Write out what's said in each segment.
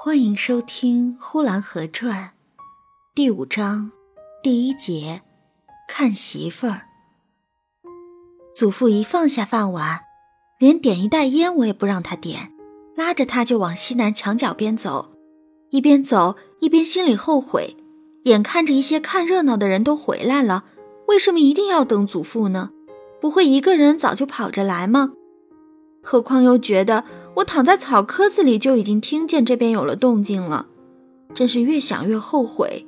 欢迎收听《呼兰河传》第五章第一节，看媳妇儿。祖父一放下饭碗，连点一袋烟我也不让他点，拉着他就往西南墙角边走，一边走一边心里后悔，眼看着一些看热闹的人都回来了，为什么一定要等祖父呢？不会一个人早就跑着来吗？何况又觉得。我躺在草棵子里，就已经听见这边有了动静了，真是越想越后悔。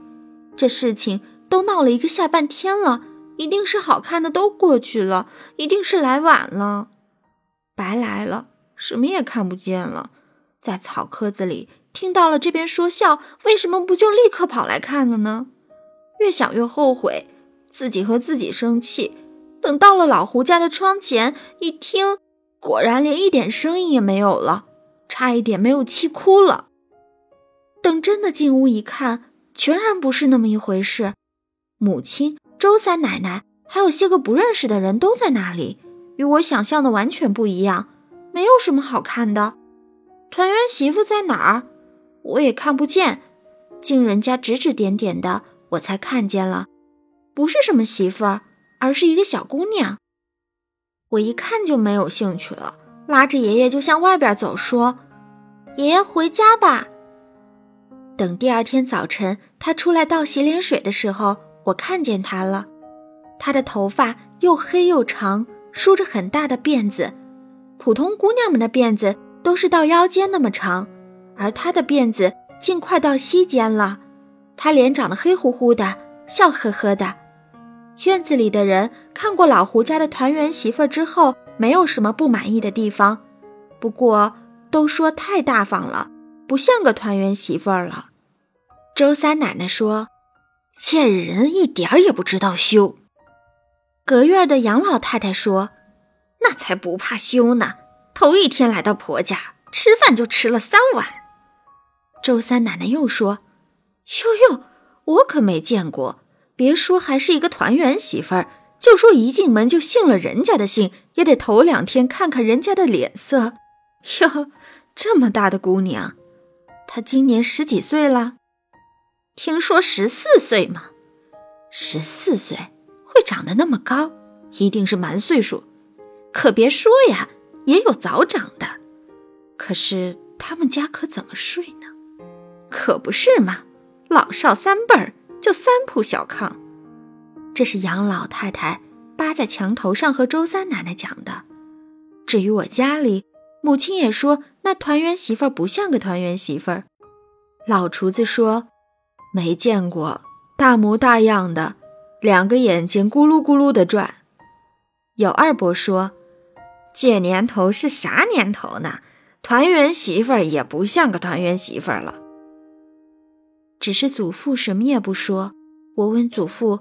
这事情都闹了一个下半天了，一定是好看的都过去了，一定是来晚了，白来了，什么也看不见了。在草棵子里听到了这边说笑，为什么不就立刻跑来看了呢？越想越后悔，自己和自己生气。等到了老胡家的窗前，一听。果然连一点声音也没有了，差一点没有气哭了。等真的进屋一看，全然不是那么一回事。母亲、周三奶奶还有些个不认识的人都在那里，与我想象的完全不一样，没有什么好看的。团圆媳妇在哪儿？我也看不见，经人家指指点点的，我才看见了，不是什么媳妇儿，而是一个小姑娘。我一看就没有兴趣了，拉着爷爷就向外边走，说：“爷爷回家吧。”等第二天早晨他出来倒洗脸水的时候，我看见他了。他的头发又黑又长，梳着很大的辫子。普通姑娘们的辫子都是到腰间那么长，而他的辫子竟快到膝间了。他脸长得黑乎乎的，笑呵呵的。院子里的人看过老胡家的团圆媳妇儿之后，没有什么不满意的地方，不过都说太大方了，不像个团圆媳妇儿了。周三奶奶说：“这人一点儿也不知道羞。”隔院的杨老太太说：“那才不怕羞呢，头一天来到婆家，吃饭就吃了三碗。”周三奶奶又说：“哟哟，我可没见过。”别说还是一个团圆媳妇儿，就说一进门就信了人家的姓，也得头两天看看人家的脸色。哟，这么大的姑娘，她今年十几岁了？听说十四岁嘛。十四岁会长得那么高，一定是蛮岁数。可别说呀，也有早长的。可是他们家可怎么睡呢？可不是嘛，老少三辈儿。就三铺小炕，这是杨老太太扒在墙头上和周三奶奶讲的。至于我家里，母亲也说那团圆媳妇儿不像个团圆媳妇儿。老厨子说没见过，大模大样的，两个眼睛咕噜咕噜的转。有二伯说，这年头是啥年头呢？团圆媳妇儿也不像个团圆媳妇儿了。只是祖父什么也不说。我问祖父：“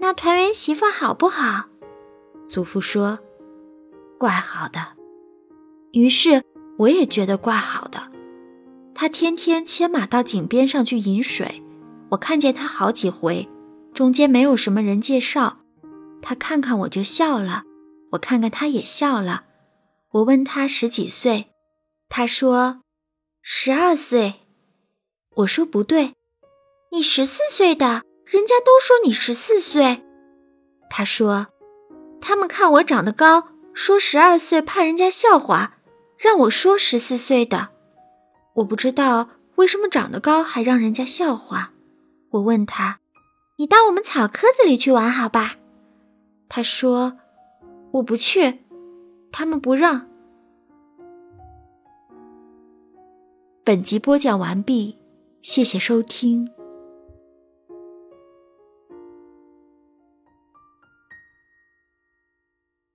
那团圆媳妇好不好？”祖父说：“怪好的。”于是我也觉得怪好的。他天天牵马到井边上去饮水，我看见他好几回，中间没有什么人介绍。他看看我就笑了，我看看他也笑了。我问他十几岁，他说：“十二岁。”我说不对，你十四岁的，人家都说你十四岁。他说，他们看我长得高，说十二岁怕人家笑话，让我说十四岁的。我不知道为什么长得高还让人家笑话。我问他，你到我们草棵子里去玩好吧？他说，我不去，他们不让。本集播讲完毕。谢谢收听。